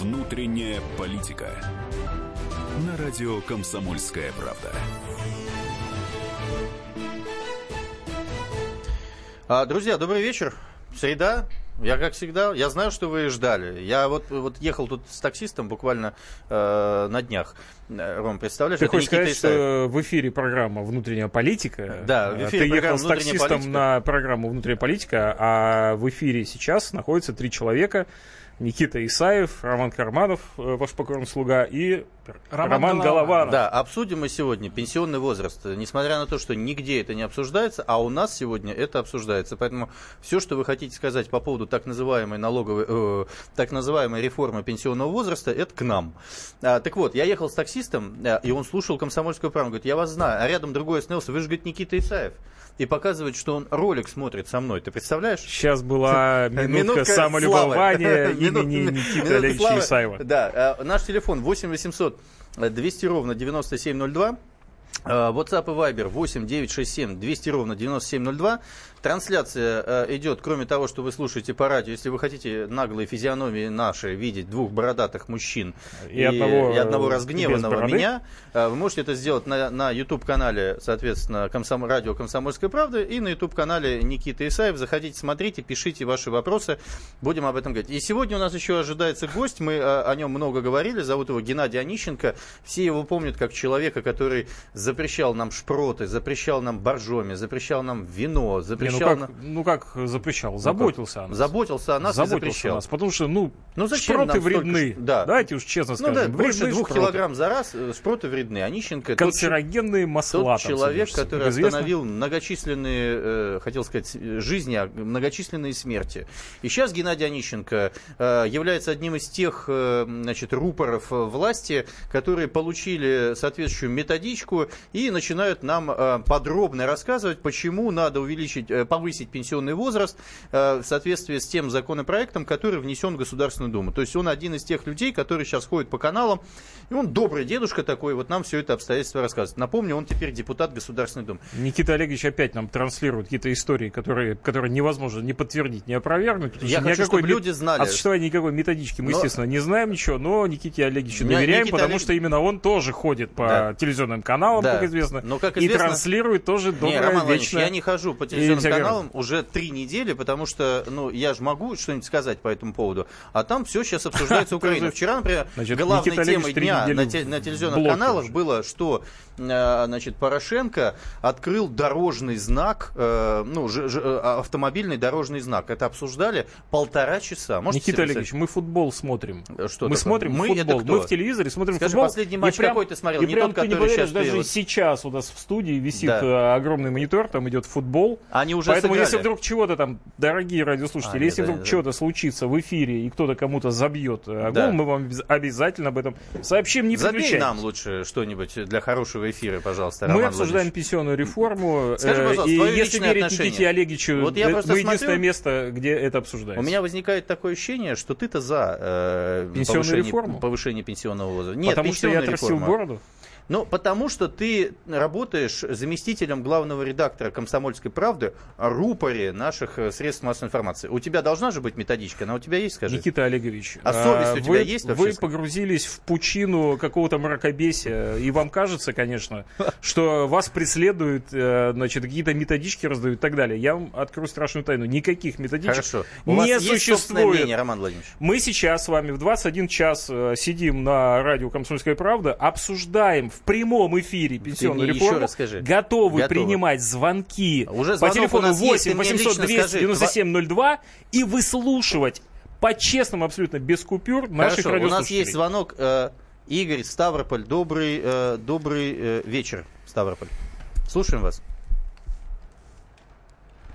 Внутренняя политика. На радио Комсомольская правда. А, друзья, добрый вечер. Среда, я как всегда, я знаю, что вы ждали. Я вот, вот ехал тут с таксистом буквально э, на днях. Э, Ром, представляешь? Ты это хочешь Никита сказать, Исаев. что в эфире программа «Внутренняя политика». Да, в а эфире Ты ехал с «Внутренняя таксистом политика». на программу «Внутренняя политика», а в эфире сейчас находятся три человека. Никита Исаев, Роман Карманов, э, ваш покорный слуга, и Роман Роман, Голованов. Голованов. Да, обсудим мы сегодня пенсионный возраст. Несмотря на то, что нигде это не обсуждается, а у нас сегодня это обсуждается. Поэтому все, что вы хотите сказать по поводу так называемой налоговой, э, так называемой реформы пенсионного возраста, это к нам. А, так вот, я ехал с таксистом, э, и он слушал комсомольскую правду. Говорит, я вас знаю. А рядом другой остановился. Вы же, говорит, Никита Исаев. И показывает, что он ролик смотрит со мной. Ты представляешь? Сейчас была минутка, самолюбования имени Никиты Олеговича. Исаева. Да, э, наш телефон 8 800 200 ровно 9702. Э, WhatsApp и Viber 8 967 200 ровно 9702. Трансляция э, идет, кроме того, что вы слушаете по радио, если вы хотите наглые физиономии наши видеть двух бородатых мужчин И одного, и одного э, разгневанного меня, э, вы можете это сделать на, на YouTube-канале, соответственно, Комсом... радио «Комсомольская правда» и на YouTube-канале Никита Исаев. Заходите, смотрите, пишите ваши вопросы, будем об этом говорить. И сегодня у нас еще ожидается гость, мы о нем много говорили, зовут его Геннадий Онищенко. Все его помнят как человека, который запрещал нам шпроты, запрещал нам боржоми, запрещал нам вино, Не, запрещал ну, как, ну как запрещал? Заботился о нас. Заботился о нас и Заботился запрещал. о нас. Потому что, ну, Ну, зачем шпроты нам столько вредны. ш- да. Давайте уж честно Ну скажем. да, больше двух шпроты. килограмм за раз э, шпроты вредны. Онищенко тот Канцерогенные масла. Тот там человек, содержатся. который Как известно, остановил многочисленные, э, хотел сказать, э, жизни, а многочисленные смерти. И сейчас Геннадий Онищенко э, является одним из тех э, значит, рупоров власти, которые получили соответствующую методичку и начинают нам э, подробно рассказывать, почему надо увеличить, э, повысить пенсионный возраст э, в соответствии с тем законопроектом, который внесен в Государственную Думу. То есть он один из тех людей, которые сейчас ходят по каналам, и он добрый дедушка такой, вот нам все это обстоятельства рассказывает. Напомню, он теперь депутат Государственной Думы. Никита Олегович опять нам транслирует какие-то истории, которые, которые невозможно ни подтвердить, ни опровергнуть. Я хочу, чтобы люди знали. О существовании никакой методички мы, Но- естественно, не знаем ничего, но Никите Олеговичу доверяем, Никита потому Олег- что именно он тоже ходит по Да. телевизионным каналам, Да. как известно, Но, как и известно- транслирует тоже Не, доброе, Роман Владимирович, вечное. я не хожу по телевизионным каналам уже три недели, потому что, ну, я же могу что-нибудь сказать по этому поводу, а там все сейчас обсуждается Украина. Вчера, например, Значит, главной Никита темой дня на, в те- на телевизионных каналах уже. было, что, э, значит, Порошенко открыл дорожный знак, э, ну, ж- ж- э, автомобильный дорожный знак. Это обсуждали полтора часа. Можете Никита Олегович, мы футбол смотрим. Что мы такое? смотрим Мы футбол. Мы в телевизоре смотрим Скажи, футбол. последний И матч прям- какой ты смотрел? И Не прям тот, ты не поверишь, даже вот- сейчас у нас в студии висит Да. э, огромный монитор, там идет футбол. Они уже Поэтому сыграли. если вдруг чего-то там, дорогие радиослушатели, А, нет, если да, вдруг да. чего-то случится в эфире и кто-то кому-то забьет э, гол, Да. мы вам обяз- обязательно об этом сообщим. Не Забей нам лучше что-нибудь для хорошего эфира, пожалуйста, Мы Роман обсуждаем Владимирович. пенсионную реформу. Скажи, э, пожалуйста, и если верить отношение. Никите Олеговичу, Вот я э, просто мы единственное смотрю- место, где это обсуждается. У меня возникает такое ощущение, что ты-то за э, Пенсионную повышение, реформу? повышение пенсионного возраста. Нет, Потому что я отрастил бороду. Ну, потому что ты работаешь заместителем главного редактора «Комсомольской правды» о рупоре наших э, средств массовой информации. У тебя должна же быть методичка, она у тебя есть, скажи? Никита Олегович, А совесть у вы, тебя есть вообще? Вы погрузились в пучину какого-то мракобесия, и вам кажется, конечно, что вас преследуют, э, значит, какие-то методички раздают и так далее. Я вам открою страшную тайну. Никаких методичек Хорошо. У вас не есть собственное существует. мнение, Роман Владимирович? Мы сейчас с вами в 21 час э, сидим на радио «Комсомольская правда», обсуждаем в прямом эфире пенсионную еще реформу, готовы, Готовы. принимать звонки Уже по телефону нас есть, 8 ты мне 800 лично 297 02 и выслушивать по-честному, абсолютно без купюр наших Хорошо, у нас есть звонок. э, Игорь, Ставрополь, добрый, э, добрый э, вечер, Ставрополь. Слушаем вас.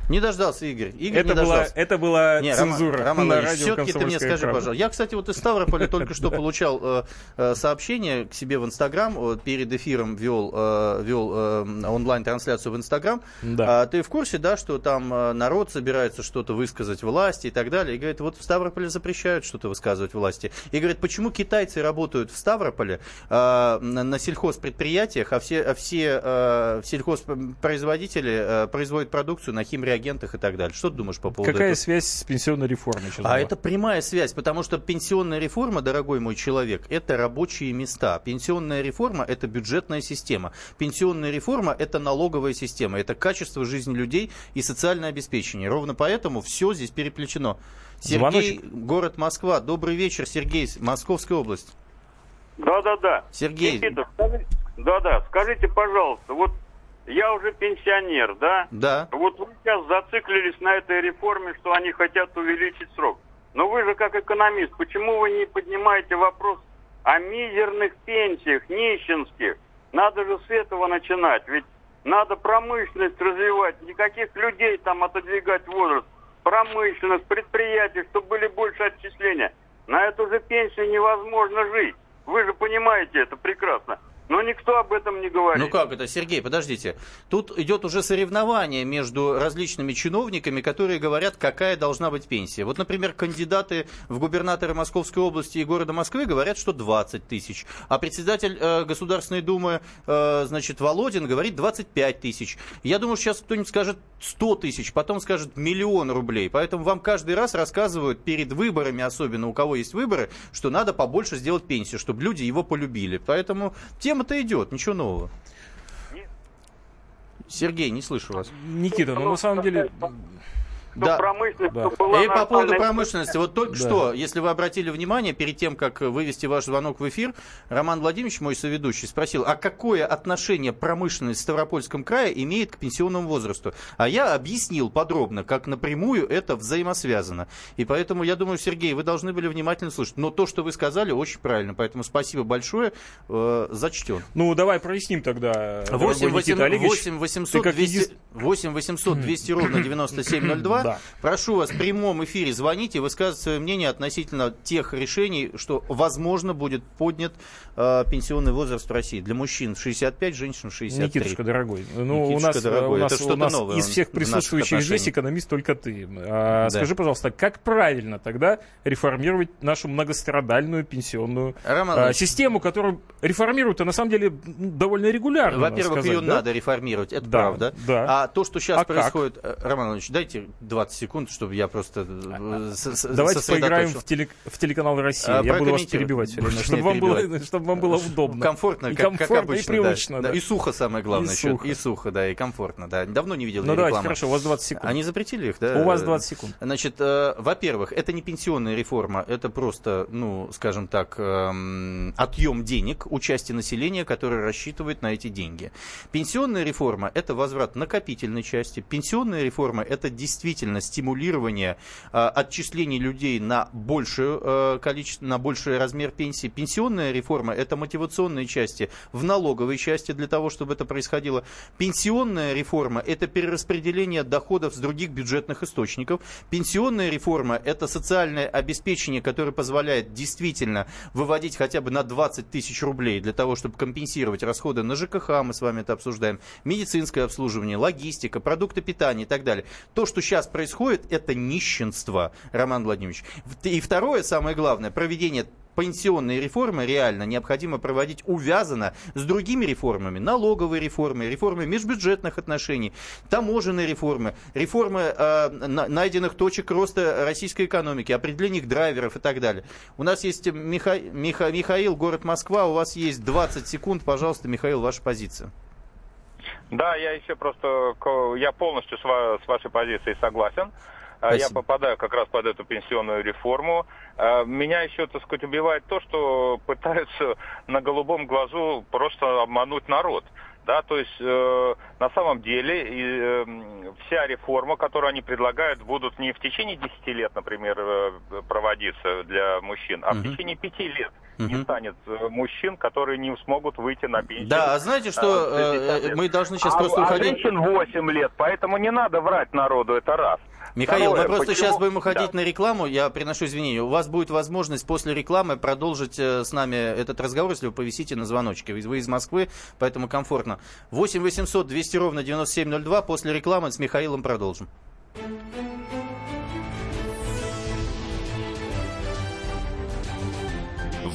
Не дождался Игорь. Игорь это, не была, дождался. это была Не, Роман- цензура Роман на Владимирович, радио все-таки ты мне «Комсомольская скажи, правда». пожалуйста. Я, кстати, вот из Ставрополя только что получал э, э, сообщение к себе в Инстаграм. Вот Перед эфиром вел, э, вел э, онлайн-трансляцию в Инстаграм. Да. А ты в курсе, да, что там народ собирается что-то высказать власти и так далее? И говорит, вот в Ставрополе запрещают что-то высказывать власти. И говорит, почему китайцы работают в Ставрополе э, на, на сельхозпредприятиях, а все, а все э, сельхозпроизводители э, производят продукцию на химреагентах? Реагентах и так далее. Что ты думаешь по поводу Какая этого? связь с пенсионной реформой? сейчас А была? это прямая связь, потому что пенсионная реформа, дорогой мой человек, это рабочие места. Пенсионная реформа – это бюджетная система. Пенсионная реформа – это налоговая система, это качество жизни людей и социальное обеспечение. Ровно поэтому все здесь переплетено. Сергей, город Москва. Добрый вечер, Сергей, Московская область. Да-да-да. Сергей. Никита, скажи- да-да, скажите, пожалуйста, вот я уже пенсионер, да? Да. Вот вы сейчас зациклились на этой реформе, что они хотят увеличить срок. Но вы же как экономист, почему вы не поднимаете вопрос о мизерных пенсиях, нищенских? Надо же с этого начинать, ведь надо промышленность развивать, никаких людей там отодвигать возраст. Промышленность, предприятия, чтобы были больше отчисления. На эту же пенсию невозможно жить. Вы же понимаете это прекрасно. Но никто об этом не говорит. Ну как это, Сергей, подождите. Тут идет уже соревнование между различными чиновниками, которые говорят, какая должна быть пенсия. Вот, например, кандидаты в губернаторы Московской области и города Москвы говорят, что 20 тысяч. А председатель э, Государственной Думы, э, значит, Володин говорит 25 тысяч. Я думаю, сейчас кто-нибудь скажет 100 тысяч, потом скажет миллион рублей. Поэтому вам каждый раз рассказывают перед выборами, особенно у кого есть выборы, что надо побольше сделать пенсию, чтобы люди его полюбили. Поэтому тема-то идет, ничего нового. Сергей, не слышу вас. Никита, ну на самом деле... Да. промышленность Да. чтобы была И по поводу промышленности, вот только Да. что, если вы обратили внимание, перед тем, как вывести ваш звонок в эфир, Роман Владимирович, мой соведущий, спросил, а какое отношение промышленность в Ставропольском крае имеет к пенсионному возрасту? А я объяснил подробно, как напрямую это взаимосвязано. И поэтому, я думаю, Сергей, вы должны были внимательно слушать. Но то, что вы сказали, очень правильно. Поэтому спасибо большое, э, зачтен. Ну, давай проясним тогда, 8, дорогой Никита Олегович. 8 800 ты как 200, еди- 8 800 200 ровно 9702. Да. Прошу вас в прямом эфире звоните, высказывать свое мнение относительно тех решений, что, возможно, будет поднят э, пенсионный возраст в России. Для мужчин 65, женщин 63. Никитушка, дорогой, ну, у Никитушка, нас, э, дорогой, у нас, это что-то у нас новое из всех присутствующих здесь экономист только ты. А, Да. Скажи, пожалуйста, как правильно тогда реформировать нашу многострадальную пенсионную Роман а, систему, которую реформируют, а на самом деле довольно регулярно. Во-первых, ее да? надо реформировать, это Да, правда. да. А то, что сейчас А как? происходит... э, Роман Иванович, дайте 20 секунд, чтобы я просто э, с- с- Давайте поиграем в, теле- в телеканал «Россия». А, Я буду вас перебивать все время, чтобы вам, было, чтобы вам было удобно. Комфортно, И как, как комфортно, обычно. и привычно, да. да. И сухо, самое главное. И еще. сухо. И сухо, да, и комфортно, да. Давно не видел Ну давайте, рекламы. хорошо, у вас 20 секунд. Они запретили их, да? У вас 20 секунд. Значит, э, во-первых, это не пенсионная реформа, это просто, ну, скажем так, эм, отъем денег у части населения, которое рассчитывает на эти деньги. Пенсионная реформа – это возврат накопительной части. Пенсионная реформа – это действительно стимулирование э, отчислений людей на большее э, количество, на больший размер пенсии. Пенсионная реформа – это мотивационные части в налоговой части для того, чтобы это происходило. Пенсионная реформа – это перераспределение доходов с других бюджетных источников. Пенсионная реформа – это социальное обеспечение, которое позволяет действительно выводить хотя бы на 20 тысяч рублей для того, чтобы компенсировать расходы на ЖКХ, мы с вами это обсуждаем, медицинское обслуживание, логистика, продукты питания и так далее. То, что сейчас происходит, это нищенство, Роман Владимирович. И второе, самое главное, проведение пенсионные реформы реально необходимо проводить увязано с другими реформами. Налоговые реформы, реформы межбюджетных отношений, таможенные реформы, реформы э, на- найденных точек роста российской экономики, определение их драйверов и так далее. У нас есть Миха- Миха- Михаил, город Москва, у вас есть 20 секунд. Пожалуйста, Михаил, ваша позиция. Да, я еще просто, я полностью с, ва- с вашей позицией согласен. Я Спасибо. попадаю как раз под эту пенсионную реформу. А, Меня еще, так сказать, убивает то, что пытаются на голубом глазу просто обмануть народ. Да, то есть э, на самом деле э, вся реформа, которую они предлагают, будут не в течение 10 лет, например, э, проводиться для мужчин, а в Мгм. течение 5 лет не станет э, мужчин, которые не смогут выйти на пенсию. Да, а знаете, что А, э, 60 э, мы должны сейчас а, просто а уходить. женщин 8 лет, поэтому не надо врать народу, это раз. Михаил, Второе, мы просто почему- сейчас будем уходить Да. на рекламу. Я приношу извинения. У вас будет возможность после рекламы продолжить с нами этот разговор, если вы повисите на звоночке. Вы вы из Москвы, поэтому комфортно. 8 800 200 ровно 9702. После рекламы с Михаилом продолжим.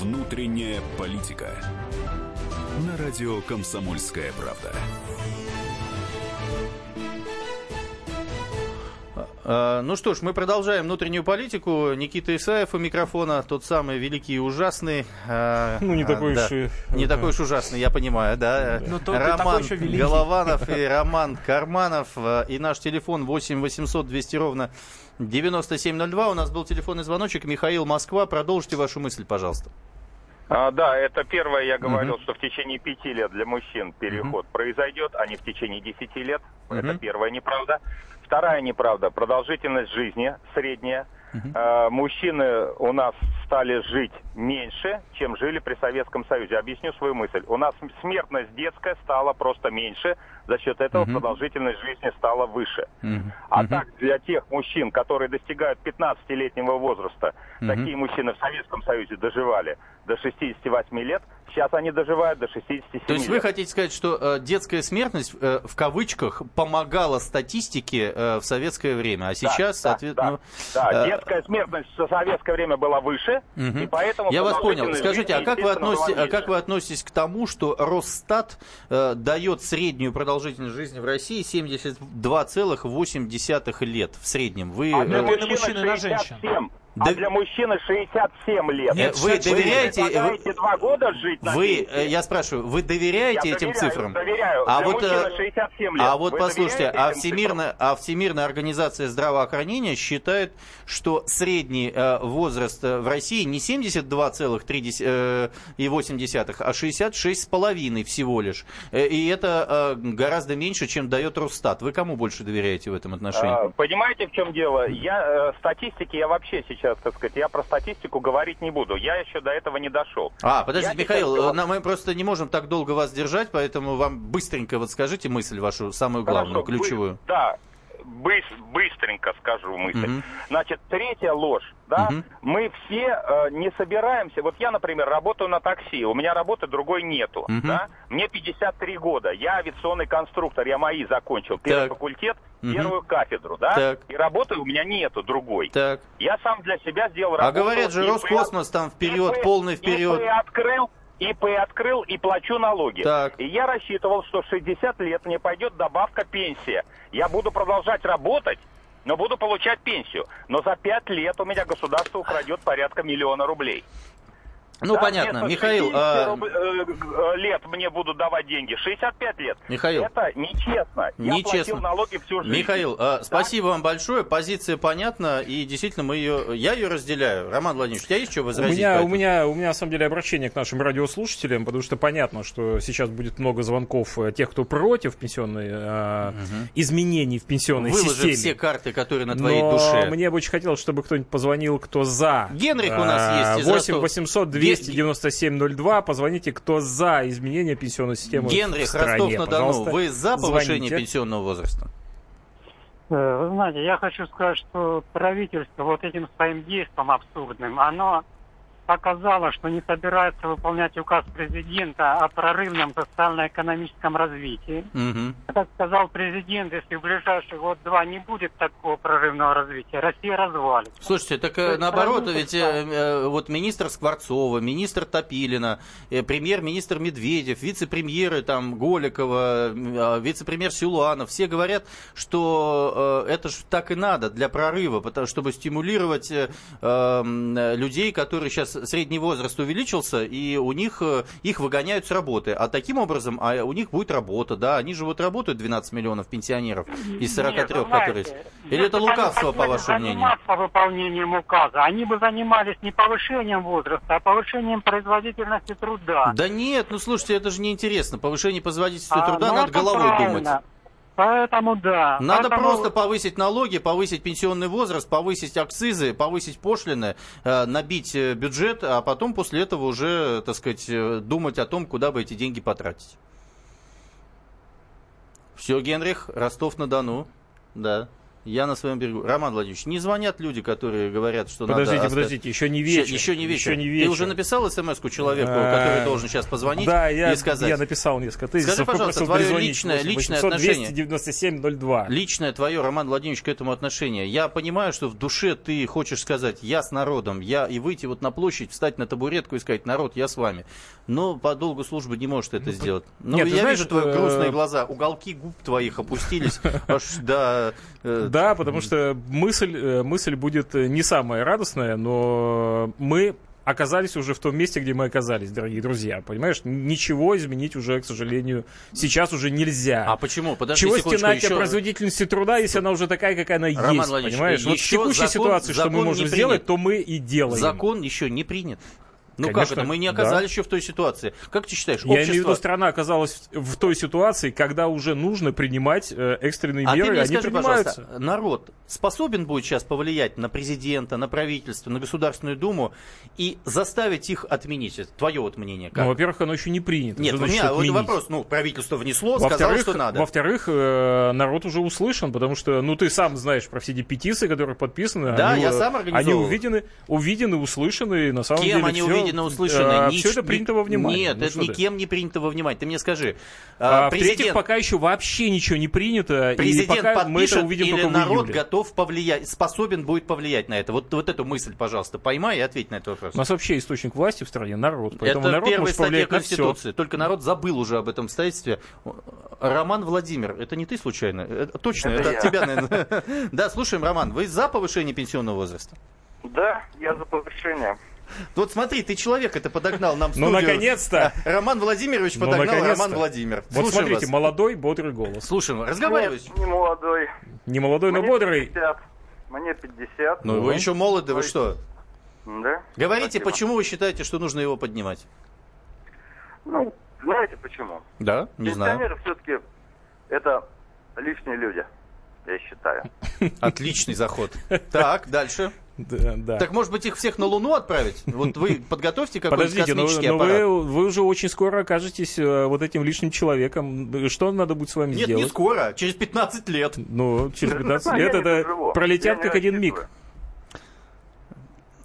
Внутренняя политика. На радио «Комсомольская правда». А, Ну что ж, мы продолжаем внутреннюю политику. Никита Исаев у микрофона, тот самый великий и ужасный. а, Ну, не а, такой да. уж и... Не такой уж ужасный, я понимаю, да. Но только Роман такой еще великий. Голованов и Роман Карманов. а, И наш телефон 8 800 200 ровно 9702. У нас был телефонный звоночек. Михаил Москва. Продолжите вашу мысль, пожалуйста. А, да, это первое, я говорил, Мгм. что в течение пяти лет для мужчин переход произойдет, а не в течение десяти лет. Это Мгм. первая неправда. Вторая неправда. Продолжительность жизни средняя. А, мужчины у нас стали жить меньше, чем жили при Советском Союзе. Объясню свою мысль. У нас смертность детская стала просто меньше, за счет этого Мгм. продолжительность жизни стала выше. Мгм. А Мгм. так, для тех мужчин, которые достигают 15-летнего возраста, Мгм. такие мужчины в Советском Союзе доживали до 68 лет, сейчас они доживают до 67 То есть вы лет. хотите сказать, что э, детская смертность э, в кавычках помогала статистике э, в советское время, а сейчас, да, соответственно, да, да, э, детская смертность в советское время была выше, Мгм. и поэтому... Я вас понял. Скажите, а как вы, была а как вы относитесь к тому, что Росстат э, дает среднюю продолжительность жизни в России 72,8 лет в среднем? Вы, А Это на мужчины мужчин и на женщин. 67. Да- А для мужчины 67 лет. Нет, вы доверяете- предлагаете два года жить на вы, пенсии? э, я спрашиваю, вы доверяете Я этим доверяю, цифрам? доверяю. А Для вот, мужчины э, 67 лет. А вот Вы послушайте, а Всемирная, а Всемирная организация здравоохранения считает, что средний э, возраст э, в России не 72,3,8, а 66,5 всего лишь. И это э, гораздо меньше, чем дает Росстат. Вы кому больше доверяете в этом отношении? А, Понимаете, в чем дело? Я э, статистики, я вообще сейчас, так сказать, я про статистику говорить не буду. Я еще до этого не дошел. А, подождите, Я Михаил, сейчас- мы просто не можем так долго вас держать, поэтому вам быстренько вот скажите мысль вашу, самую главную, Хорошо, ключевую. вы- да, быс- быстренько скажу мысль. Мгм. Значит, третья ложь, да, Мгм. мы все э, не собираемся. Вот я, например, работаю на такси, у меня работы другой нету, Мгм. да. Мне 53 года, я авиационный конструктор, я мои закончил, первый Так. факультет, Мгм. первую кафедру, да, Так. и работы у меня нету другой. Так. Я сам для себя сделал А работу. говорят же, Роскосмос там вперед, полный вперед. ИП открыл, ИП открыл и плачу налоги. Так. И я рассчитывал, что в 60 лет мне пойдет добавка пенсия. Я буду продолжать работать, но буду получать пенсию. Но за 5 лет у меня государство украдет порядка миллиона рублей. Ну, Да, понятно. Михаил, 60 а, руб- э, э, лет мне будут давать деньги. 65 лет. Михаил. Это нечестно. Я Нечестно. платил налоги всю жизнь. Михаил, а, спасибо вам большое. Позиция понятна, и действительно мы ее, я ее разделяю. Роман Владимирович, у тебя есть что У возразить? меня, по у, меня, у меня, на самом деле, обращение к нашим радиослушателям, потому что понятно, что сейчас будет много звонков э, тех, кто против пенсионной, э, изменений в пенсионной Выложи системе. все карты, которые на твоей Но душе. мне бы очень хотелось, чтобы кто-нибудь позвонил, кто за. Генрих у нас есть из 8 Ростова. 800 297 02. Позвоните, кто за изменение пенсионной системы Генрих, в стране. Ростов-на-Дону, Пожалуйста, вы за повышение звоните. пенсионного возраста? Э, Вы знаете, я хочу сказать, что правительство вот этим своим действием абсурдным, оно показало, что не собирается выполнять указ президента о прорывном социально-экономическом развитии. Мгм. Как сказал президент, если в ближайший год-два не будет такого прорывного развития, Россия развалится. Слушайте, так э, То наоборот, ведь э, э, вот министр Скворцова, министр Топилина, э, премьер-министр Медведев, вице-премьеры там Голикова, э, вице-премьер Силуанов, все говорят, что э, это же так и надо для прорыва, потому, чтобы стимулировать э, э, людей, которые сейчас средний возраст увеличился, и у них э, их выгоняют с работы. А таким образом, а у них будет работа, да, они же вот работают 12 миллионов пенсионеров из 43, Нет, знаете, которые... есть. Или это лукавство, по вашему мнению? заниматься выполнением указа, они бы занимались не повышением возраста, а повышением производительности труда. Да нет, ну слушайте, это же неинтересно. Повышение производительности А, труда ну, надо головой правильно. думать. Поэтому да. Надо Поэтому- просто повысить налоги, повысить пенсионный возраст, повысить акцизы, повысить пошлины, э, набить э, бюджет, а потом после этого уже, так сказать, э, думать о том, куда бы эти деньги потратить. Все, Генрих, Ростов-на-Дону. Да. Я на своем берегу. Роман Владимирович, не звонят люди, которые говорят, что Подождите, надо... оставить- подождите, еще не вечер. Еще, еще не вечер. Еще не Ты вечер. уже написал смс-ку человеку, А, который должен сейчас позвонить Да, я, и сказать? я написал несколько тезисов. Скажи, пожалуйста, твое личное- 8 личное 800 отношение. 297 02. Личное твое, Роман Владимирович, к этому отношение. Я понимаю, что в душе ты хочешь сказать, я с народом, я и выйти вот на площадь, встать на табуретку и сказать, народ, я с вами. Но по долгу службы не можешь ты это сделать. Ну, нет, ты я знаешь, вижу твои э, грустные глаза, уголки губ твоих опустились аж до... Да, потому что мысль, э, мысль будет э, не самая радостная, но мы оказались уже в том месте, где мы оказались, дорогие друзья. Понимаешь, ничего изменить уже, к сожалению, сейчас уже нельзя. А почему? Подожди Чего стенать еще- о производительности труда, если она уже такая, какая она Роман есть, Владимирович, понимаешь? Вот в текущей закон- ситуации, что мы закон можем сделать, то мы и делаем. Закон еще не принят. Ну как Конечно, это? Мы не да. оказались еще в той ситуации. Как ты считаешь, Я имею в общество... виду, страна оказалась в той ситуации, когда уже нужно принимать э, экстренные А ты меры, мне они скажи, принимаются. пожалуйста, народ способен будет сейчас повлиять на президента, на правительство, на Государственную Думу и заставить их отменить? Это твое вот мнение. Как? Ну, во-первых, оно еще не принято. Нет, у меня вот вопрос. Ну, правительство внесло, сказало, что надо. во-вторых, э, народ уже услышан, потому что, ну, ты сам знаешь про все эти петиции, которые подписаны. Да, они, я сам Они организовывал. увидены, увидены, услышаны, и на самом Кем деле они всё, увидены, услышаны? э, Ни- все это принято во внимание. Нет, Ну, это ты. никем не принято во внимание. Ты мне скажи. А, а, В-третьих, президент, пока еще вообще ничего не принято, и президент мы это подпишет увидим или народ июле. готов повлиять, способен будет повлиять на это? Вот, вот эту мысль, пожалуйста, поймай и ответь на этот вопрос. У нас вообще источник власти в стране народ, поэтому это народ первая статья. Конституции. Только народ забыл уже об этом обстоятельстве. Роман Владимир, это не ты случайно? Это, точно, это, от тебя, наверное. Да, слушаем, Роман, вы за повышение пенсионного возраста? Да, я за повышение. Вот смотри, ты человек это подогнал нам в Ну, студию. наконец-то! Роман Владимирович Ну, подогнал наконец-то. Роман Владимир. Вот Слушаем смотрите, вас. молодой, бодрый голос. Слушаем, разговаривайте. Нет, не молодой. Не молодой, но Мне бодрый. 50. Мне 50. Ну, вы еще молоды, вы что? Да? Говорите, Спасибо. почему вы считаете, что нужно его поднимать? Ну, знаете почему? Да, не знаю. Пенсионеры все-таки это лишние люди, я считаю. Отличный заход. Так, дальше. Да, да. Так, может быть, их всех на Луну отправить? Вот вы подготовьте какой-нибудь Подождите, но, космический но вы, аппарат. вы уже очень скоро окажетесь э, вот этим лишним человеком. Что надо будет с вами Нет, сделать? не скоро, через 15 лет. Ну, через Да, 15 я лет это пролетят как один миг.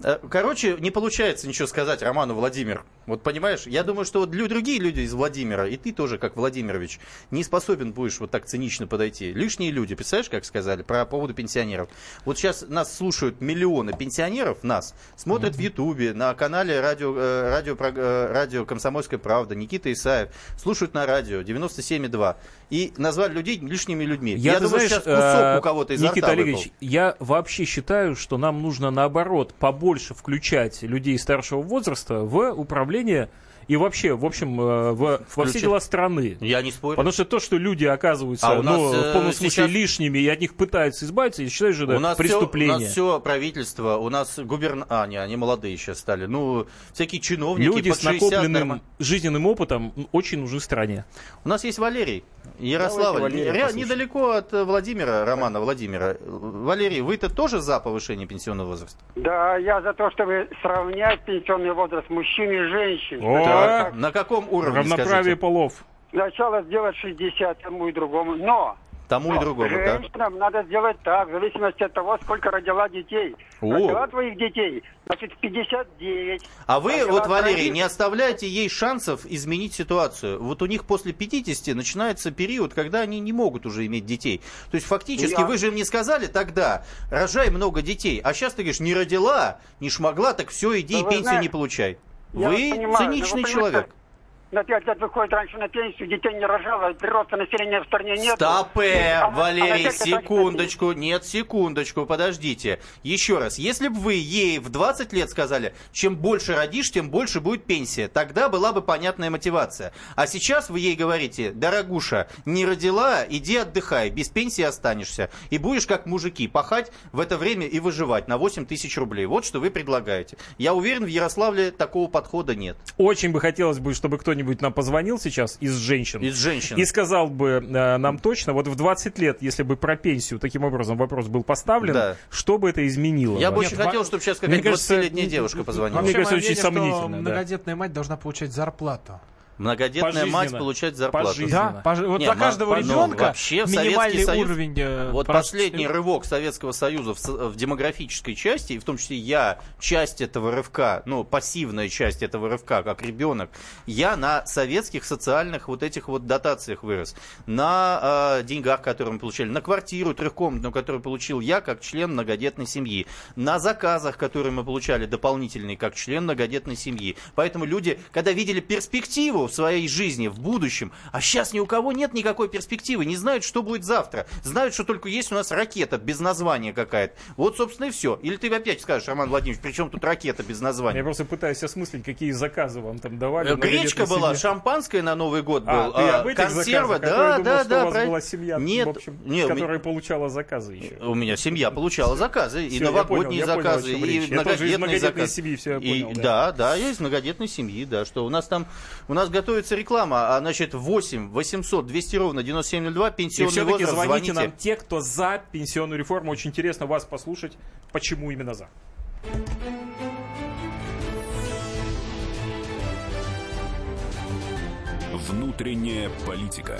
Э, Короче, не получается ничего сказать Роману Владимир. Вот понимаешь, я думаю, что вот другие люди из Владимира, и ты тоже, как Владимирович, не способен будешь вот так цинично подойти. Лишние люди, представляешь, как сказали про поводу пенсионеров. Вот сейчас нас слушают миллионы пенсионеров, нас, смотрят в Ютубе, на канале радио, э, радио, э, радио «Комсомольская правда», Никита Исаев, слушают на радио 97,2 и назвали людей лишними людьми. Я, ты думаю, знаешь, сейчас кусок э, у кого-то изо Никита Олегович, выпал. я вообще считаю, что нам нужно наоборот побольше включать людей старшего возраста в управление направление – и вообще, в общем, э, в, во все дела страны. Я не спорю. Потому что то, что люди оказываются А у нас, ну, в э, полном смысле сейчас- лишними и от них пытаются избавиться, я считаю, что это у нас преступление. Все, у нас все правительство, у нас губерн... А, не, они молодые сейчас стали. Ну, всякие чиновники Люди под с 60 накопленным норма- жизненным опытом очень нужны стране. У нас есть Валерий Ярославль. Послушаем. Недалеко от э, Владимира, Романа Владимира. Валерий, вы-то тоже за повышение пенсионного возраста? Да, я за то, чтобы сравнять пенсионный возраст мужчин и женщин. О! На каком уровне, Равноправие скажите? полов. Сначала сделать 60 тому и другому. Но Тому и другому, да? женщинам надо сделать так, в зависимости от того, сколько родила детей. О. Родила твоих детей, значит, в 59. А вы, Родила вот, Валерий, троих, не оставляете ей шансов изменить ситуацию. Вот у них после 50 начинается период, когда они не могут уже иметь детей. То есть фактически Я- вы же им не сказали тогда, рожай много детей. А сейчас ты говоришь, не родила, не шмогла, так все, иди Да и пенсию знаете, не получай. Я вы понимаю, но вы циничный человек. На 5 лет выходит раньше на пенсию, детей не рожало, прироста населения в стране нет. Стопе, А- а Валерий, лет секундочку, нет, секундочку, подождите. Еще раз, если бы вы ей в 20 лет сказали, чем больше родишь, тем больше будет пенсия, тогда была бы понятная мотивация. А сейчас вы ей говорите, дорогуша, не родила, иди отдыхай, без пенсии останешься. И будешь как мужики, пахать в это время и выживать на 8 тысяч рублей. Вот что вы предлагаете. Я уверен, в Ярославле такого подхода нет. Очень бы хотелось бы, чтобы кто-нибудь нам позвонил сейчас из женщин. Из женщин. И сказал бы э, нам точно, вот в 20 лет, если бы про пенсию таким образом вопрос был поставлен, Да. что бы это изменило? Я бы очень хотел, чтобы сейчас какая-то Мне кажется, 20-летняя девушка позвонила. Мне кажется, очень сомнительно, многодетная мать должна получать зарплату. Многодетная мать получает зарплату. Пожизненно. Да, пож- вот Не, за каждого ну, ребенка вообще минимальный Союз- уровень. э, Вот прожиточной- последний рывок Советского Союза в, в демографической части, и в том числе я часть этого рывка, ну, пассивная часть этого рывка, как ребенок, я на советских социальных вот этих вот дотациях вырос. На э, деньгах, которые мы получали, на квартиру трехкомнатную, которую получил я как член многодетной семьи, на заказах, которые мы получали дополнительные как член многодетной семьи. Поэтому люди, когда видели перспективу в своей жизни, в будущем, а сейчас ни у кого нет никакой перспективы, не знают, что будет завтра, знают, что только есть у нас ракета без названия какая-то. Вот, собственно, и все. Или ты опять скажешь, Роман Владимирович, при чем тут ракета без названия? Я просто пытаюсь осмыслить, какие заказы вам там давали. Гречка была, шампанское на Новый год был, А, ты об этих? А то я да, думал, да, что да. у вас была семья, Нет, в общем, не, у меня- которая получала заказы еще. У меня семья получала заказы, и Всё, я новогодние понял, понял, заказы, чем и многодетные заказы. семьи, всё я И- понял, да. да, да, я из многодетной семьи, да, что у нас там, у нас готовится реклама, а, значит, 8 800 200 ровно 9702, И пенсионный все-таки возраст, звоните, звоните. нам те, кто за пенсионную реформу. Очень интересно вас послушать, почему именно за. Внутренняя политика.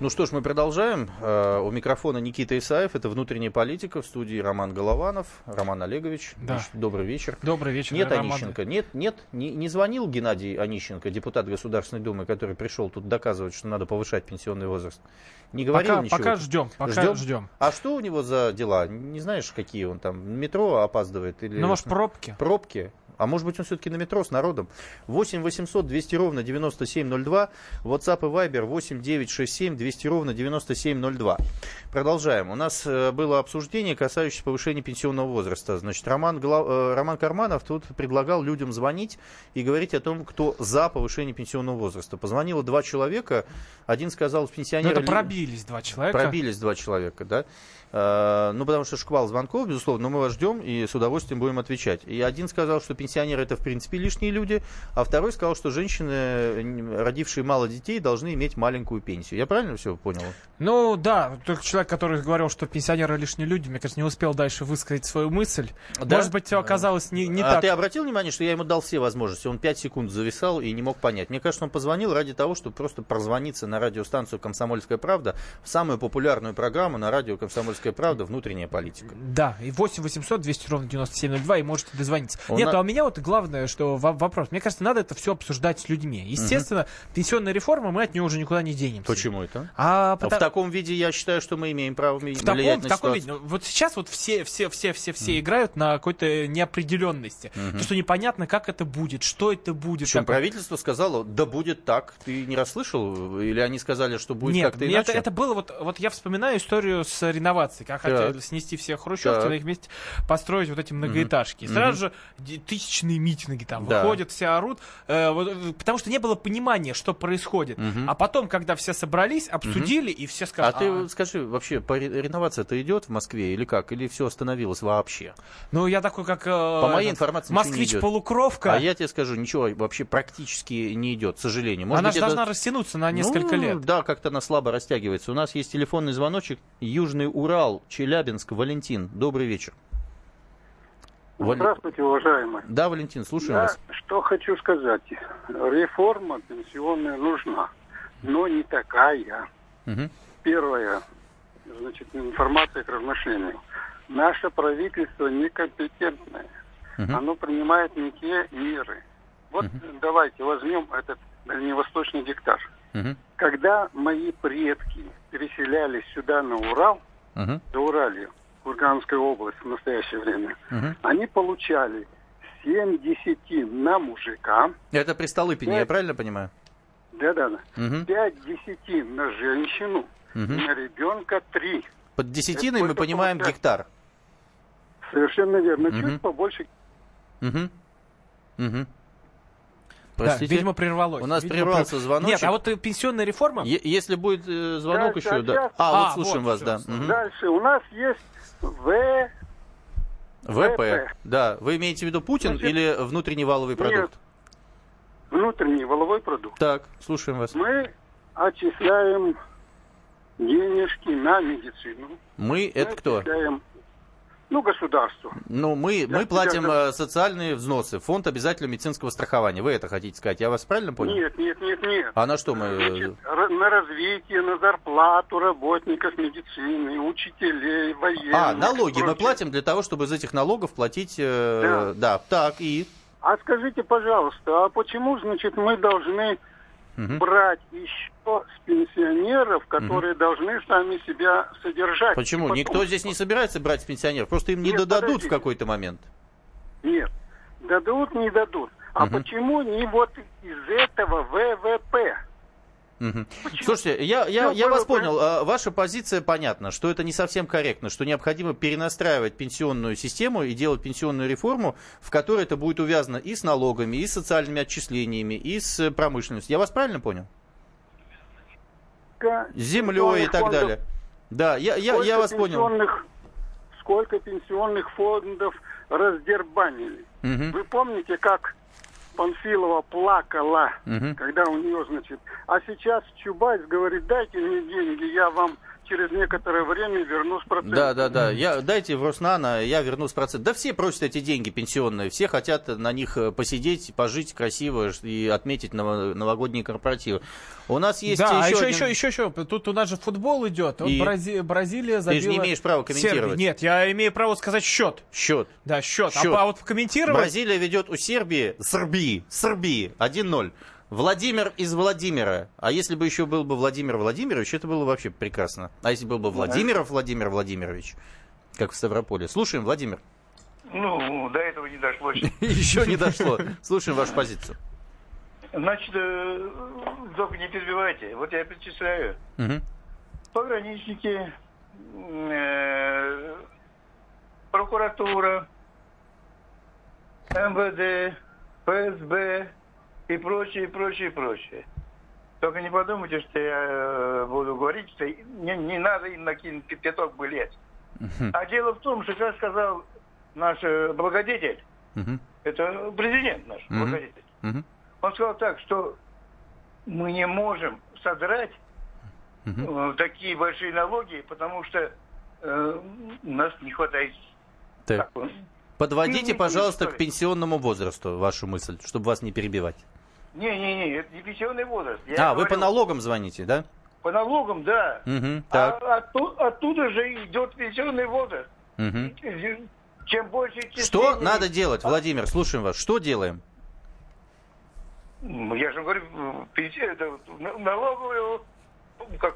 Ну что ж, мы продолжаем. Э, У микрофона Никита Исаев, это «Внутренняя политика», в студии Роман Голованов, Роман Олегович. Да. Добрый вечер. Добрый вечер, Нет Роман. Онищенко, нет, нет, не, не звонил Геннадий Онищенко, депутат Государственной Думы, который пришел тут доказывать, что надо повышать пенсионный возраст. Не говорил Пока, ничего. пока ждем, пока Ждем? ждем. А что у него за дела? Не знаешь, какие он там? Метро опаздывает? Или... Ну, может, пробки? Пробки? А может быть, он все-таки на метро с народом? 8 800 200 ровно 9702. WhatsApp и Viber 8 967 200 ровно 9702. Продолжаем. У нас э, было обсуждение, касающееся повышения пенсионного возраста. Значит, Роман, Гла- э, Роман Карманов тут предлагал людям звонить и говорить о том, кто за повышение пенсионного возраста. Позвонило два человека. Один сказал, Ну, пенсионеры... это ли- пробились два человека. Пробились два человека, да. Э, Ну, потому что шквал звонков, безусловно, но мы вас ждем и с удовольствием будем отвечать. И один сказал, что пенсионеры это, в принципе, лишние люди, а второй сказал, что женщины, родившие мало детей, должны иметь маленькую пенсию. Я правильно все понял? Ну да, только человек, который говорил, что пенсионеры лишние люди, мне кажется, не успел дальше высказать свою мысль. Да? Может быть, оказалось не, не а так. ты обратил внимание, что я ему дал все возможности? Он 5 секунд зависал и не мог понять. Мне кажется, он позвонил ради того, чтобы просто прозвониться на радиостанцию «Комсомольская правда» в самую популярную программу на радио «Комсомольская правда. Внутренняя политика». Да, и 8 800 200 ровно 9702, и можете дозвониться. У Нет, на- а у меня вот главное, что во- вопрос. Мне кажется, надо это все обсуждать с людьми. Естественно, пенсионная реформа, мы от нее уже никуда не денемся. Почему это? А, А потому- В таком виде я считаю, что мы имеем право ми- В таком, влиять в на таком ситуацию. виде. Ну, Вот сейчас вот все, все, все, все, все играют на какой-то неопределенности. То, что непонятно, как это будет, что это будет. Причем как- правительство сказало, да будет так. Ты не расслышал? Или они сказали, что будет Нет, как-то иначе? это, это было вот, вот я вспоминаю историю с реновацией, как Так. хотели снести все хрущевки, Так. на их месте построить вот эти многоэтажки. И сразу же ди- тысячные митинги там Да. выходят, все орут, э, вот, э, потому что не было понимания, что происходит. А потом, когда все собрались, обсудили, и все А сказали, ты «А, вот скажи, вообще, реновация-то идет в Москве или как? Или все остановилось вообще? ну я такой, как э, По моей этот, информации, москвич-полукровка, А я тебе скажу, ничего вообще практически не идет, к сожалению. Может она быть, же это- должна растянуться на несколько Ну, лет. Да, как-то она слабо растягивается. У нас есть телефонный звоночек. Южный Урал. Урал, Челябинск, Валентин. Добрый вечер. Здравствуйте, уважаемые. Да, Валентин, слушаем Я вас. что хочу сказать. Реформа пенсионная нужна, но не такая. Мгм. Первое, значит, информация к размышлению. Наше правительство некомпетентное. Мгм. Оно принимает не те меры. Вот давайте возьмем этот дальневосточный диктаж. Мгм. Когда мои предки переселялись сюда на Урал, Мгм. до Уралия, Курганская область в настоящее время, Мгм. они получали 7 десятин на мужика, Это при Столыпине, я Пять. правильно понимаю? да-да-да, Мгм. 5 десятин на женщину, Мгм. на ребенка 3. Под десятиной мы понимаем получается? гектар. Совершенно верно. Мгм. Чуть побольше. Мгм. Мгм. Да, Простите? видимо, прервалось. У нас Видимо, прервался прер- звоночек. Нет, а вот э, пенсионная реформа... Е- Если будет э, звонок Да, еще, да, да. сейчас. А, А, вот слушаем вот, вас, всё, да. Мгм. Дальше у нас есть В... ВП. ВП. Да. Вы имеете в виду Путин Значит, или внутренний валовый продукт? внутренний воловой продукт. Так, слушаем вас. Мы отчисляем денежки на медицину. Мы это Мы кто? отчисляем, ну, государство. Ну, мы, Я мы платим тебя- э, социальные взносы, фонд обязательного медицинского страхования. Вы это хотите сказать? Я вас правильно понял? Нет, нет, нет, нет. А на что мы... э, Значит, на развитие, на зарплату работников медицины, учителей, военных. А, налоги мы платим для того, чтобы из этих налогов платить... э, Да. Так, и... А скажите, пожалуйста, а почему, значит, мы должны Мгм. брать еще с пенсионеров, которые должны сами себя содержать? Почему? И потом- Никто здесь не собирается брать с пенсионеров. Просто им не Нет, додадут в подождите. какой-то момент. Нет, дадут, не дадут. А Мгм. почему не вот из этого ВВП? Мгм. Слушайте, я, я, Ну, я вас понял. А, Ваша позиция понятна, что это не совсем корректно, что необходимо перенастраивать пенсионную систему и делать пенсионную реформу, в которой это будет увязано и с налогами, и с социальными отчислениями, и с промышленностью. Я вас правильно понял? Землей и так фондов. далее. Да, я, я, я вас понял. Сколько пенсионных фондов раздербанили? Мгм. Вы помните, как Панфилова плакала, Мгм. когда у нее, значит... А сейчас Чубайс говорит, дайте мне деньги, я вам через некоторое время верну с процентами. Да, да, да. Я, дайте в Роснано, я верну с процент. Да все просят эти деньги пенсионные, все хотят на них э, посидеть, пожить красиво и отметить ново- новогодние корпоративы. У нас есть да, а еще, еще, один- еще, еще, еще, тут у нас же футбол идет. И? Брази- Бразилия Ты забила... же не имеешь права комментировать. Сербии. Нет, я имею право сказать счет. счет. Да, счет. Счет. А, а вот комментировать... Бразилия ведет у Сербии, Сербии, Сербии 1-0. Владимир из Владимира. А если бы еще был бы Владимир Владимирович, это было вообще прекрасно. А если был бы Владимиров Владимир Владимирович, как в Ставрополе. Слушаем, Владимир. Ну, до этого не дошло. Еще не дошло. Слушаем вашу позицию. Значит, э, только не перебивайте. Вот я перечисляю. Пограничники, э, прокуратура, МВД, ФСБ и прочее, и прочее, и прочее. Только не подумайте, что я э, буду говорить, что не, не надо им накинуть пяток бы лет. Мгм. А дело в том, что, как сказал наш э, благодетель, это президент наш, благодетель, он сказал так, что мы не можем содрать э, такие большие налоги, потому что э, у нас не хватает. Так. Подводите, пожалуйста, к пенсионному возрасту вашу мысль, чтобы вас не перебивать. Не-не-не, это не пенсионный возраст. Я а, вы по говорю, налогам звоните, да? По налогам, да. А так. отту- оттуда же идет пенсионный возраст. Мгм. Чем больше Что числений- надо делать, Владимир? Слушаем вас. Что делаем? Ну, Я же говорю, на- налоговую, как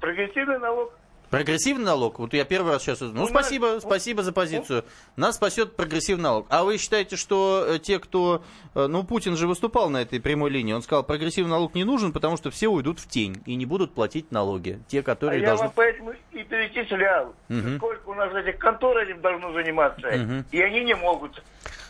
прогрессивный налог. Прогрессивный налог? Вот я первый раз сейчас... Ну, Ну, спасибо, спасибо за позицию. Нас спасет прогрессивный налог. А вы считаете, что э, те, кто... э, Ну, Путин же выступал на этой прямой линии. Он сказал, прогрессивный налог не нужен, потому что все уйдут в тень и не будут платить налоги. Те, А которые я должны... вам поэтому и перечислял, Мгм. сколько у нас этих контор этим должно заниматься, Мгм. и они не могут.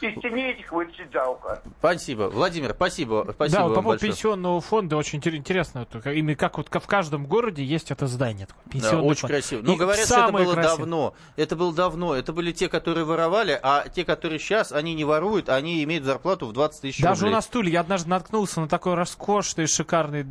из теней этих вытащить за ухо. Спасибо. Владимир, спасибо. Спасибо да, по вам поводу большое. пенсионного фонда очень интер- интересно. это как- Именно как вот в каждом городе есть это здание. такое, Да, пенсионный очень. Красиво. Ну, говорят, что это было красивое. давно. Это было давно. Это были те, которые воровали, а те, которые сейчас, они не воруют, они имеют зарплату в 20 тысяч Даже рублей. у нас в Туле я однажды наткнулся на такой роскошный, шикарный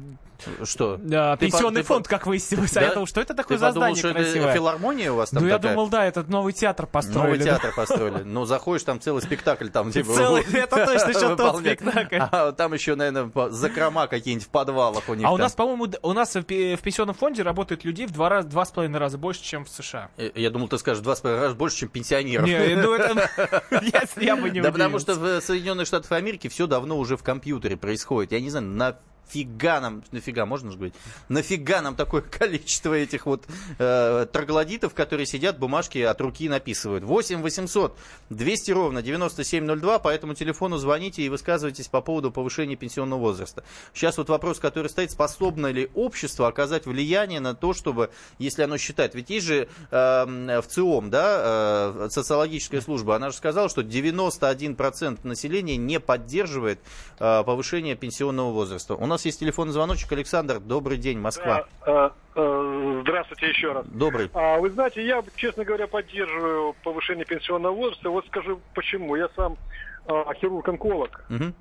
Что? да, Ты пенсионный по- ты фонд, как выяснилось. Да? А я думал, что это такое Ты за подумал, здание что это красивое? филармония у вас там Ну, я такая? думал, да, этот новый театр построили. Новый да. театр построили. Ну, заходишь, там целый спектакль там типа Целый, это точно еще тот спектакль. А там еще, наверное, закрома какие-нибудь в подвалах у них А у нас, по-моему, у нас в пе- в пенсионном фонде работает людей в два, раза, два с половиной раза больше, чем в США. Э, Я думал, ты скажешь в два с половиной раза больше, чем пенсионеров. Не, ну это... Я бы не Да потому что в Соединенных Штатах Америки все давно уже в компьютере происходит. Я не знаю, нафига нам, нафига, можно же говорить, нафига нам такое количество этих вот э, троглодитов, которые сидят, бумажки от руки написывают. 8 800 200 ровно 9702, по этому телефону звоните и высказывайтесь по поводу повышения пенсионного возраста. Сейчас вот вопрос, который стоит, способно ли общество оказать влияние на то, чтобы, если оно считает, ведь есть же э, в ЦИОМ, да, э, социологическая служба, она же сказала, что 91% населения не поддерживает э, повышение пенсионного возраста. У нас есть телефонный звоночек. Александр, добрый день, Москва. А, а, Здравствуйте еще раз. Добрый. А, вы знаете, я, честно говоря, поддерживаю повышение пенсионного возраста. Вот скажу почему. Я сам а, хирург-онколог. Мгм.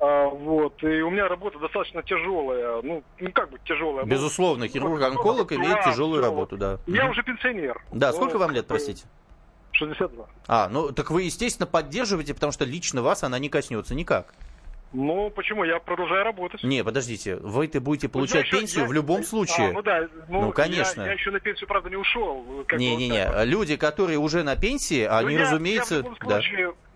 А, вот, и у меня работа достаточно тяжелая. Ну, ну как бы тяжелая. ну, Безусловно, хирург-онколог имеет Да, тяжелую всё. работу, да. Я Мгм. уже пенсионер. Да, Ну, сколько вам лет, простите? 62. А, ну так вы, естественно, поддерживаете, потому что лично вас она не коснется никак. Ну, почему? Я продолжаю работать. Не, подождите, вы-то будете Ну, получать я еще- пенсию я- в любом А, случае. ну да, ну, Ну, я- конечно. Я, еще на пенсию, правда, не ушел. вот Не-не-не, вот. люди, которые уже на пенсии, Ну, они, я- разумеется... Я в любом да.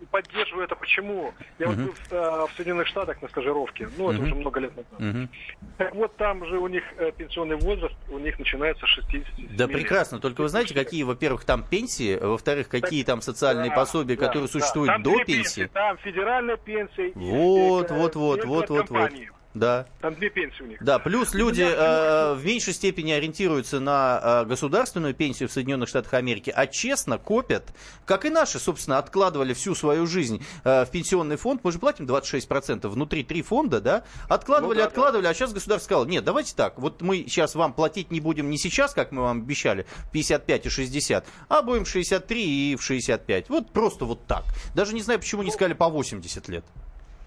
Поддерживаю это. Почему? Я Мгм. вот был в, э, в Соединенных Штатах на стажировке. Ну, это Мгм. уже много лет назад. Мгм. Так вот, там же у них э, пенсионный возраст, у них начинается с 60 Да прекрасно, только вы знаете, какие, во-первых, там пенсии, во-вторых, какие там социальные Да, пособия, да, которые да. существуют Там до две пенсии. Там федеральная пенсия. и, Вот, э, вот, вот, вот, от вот, вот. Да. Там две пенсии у них. Да, плюс люди э, в меньшей степени ориентируются на э, государственную пенсию в Соединенных Штатах Америки, а честно копят, как и наши, собственно, откладывали всю свою жизнь э, в пенсионный фонд. Мы же платим 26%, внутри три фонда, да? Откладывали, Ну да, откладывали, а сейчас государство сказало, нет, давайте так, вот мы сейчас вам платить не будем не сейчас, как мы вам обещали, 55 и 60, а будем в 63 и в 65. Вот просто вот так. Даже не знаю, почему не сказали по 80 лет.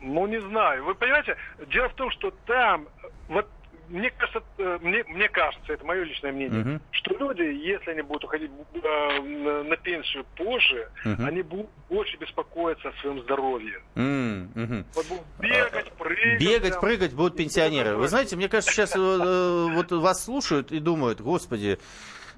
Ну, не знаю. Вы понимаете, дело в том, что там, вот мне кажется, э, мне, мне кажется, это мое личное мнение, Мгм. что люди, если они будут уходить э, на, пенсию позже, Мгм. они будут больше беспокоиться о своем здоровье. Мгм. Вот будут бегать, прыгать. Бегать, там. прыгать будут пенсионеры. Вы знаете, мне кажется, сейчас э, э, вот вас слушают и думают, господи,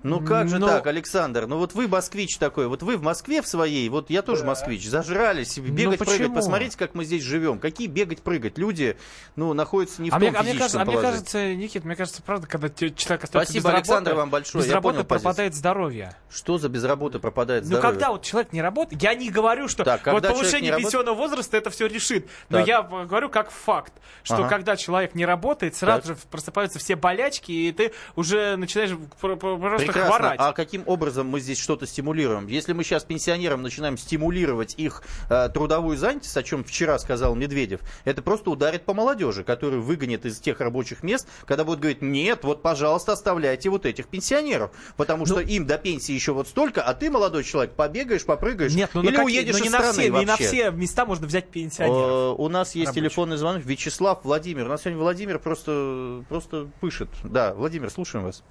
ну как же Ну- так, Александр? Ну вот вы москвич такой, вот вы в Москве в своей, вот я тоже москвич, зажрались, бегать, прыгать, почему? посмотрите, как мы здесь живем. Какие бегать, прыгать? Люди, ну, находятся не в А том мне, а мне кажется, а мне кажется, Никит, мне кажется, правда, когда человек остается Спасибо, без работы, Александр, вам большое. без Я работы понял позицию. пропадает здоровье. Что за без работы пропадает Ну, здоровье? когда вот человек не работает, я не говорю, что Так, вот повышение работает- пенсионного возраста это все решит. Но Так. я говорю как факт, что Ага. когда человек не работает, сразу Так. же просыпаются все болячки, и ты уже начинаешь пр- пр- просто Прекрасно. хворать. А каким образом мы здесь что-то стимулируем? Если мы сейчас пенсионерам начинаем стимулировать их э, трудовую занятость, о чем вчера сказал Медведев, это просто ударит по молодежи, которую выгонят из тех рабочих мест, когда будут говорить, нет, вот, пожалуйста, оставляйте вот этих пенсионеров, потому что им до пенсии еще вот столько, а ты, молодой человек, побегаешь, попрыгаешь, Нет, ну или какие- уедешь ну не из на страны все, не на вообще. все места можно взять пенсионеров. Э, У нас есть Рабочих. телефонный звонок. Вячеслав, Владимир. У нас сегодня Владимир просто, просто пышет. Да, Владимир, слушаем вас.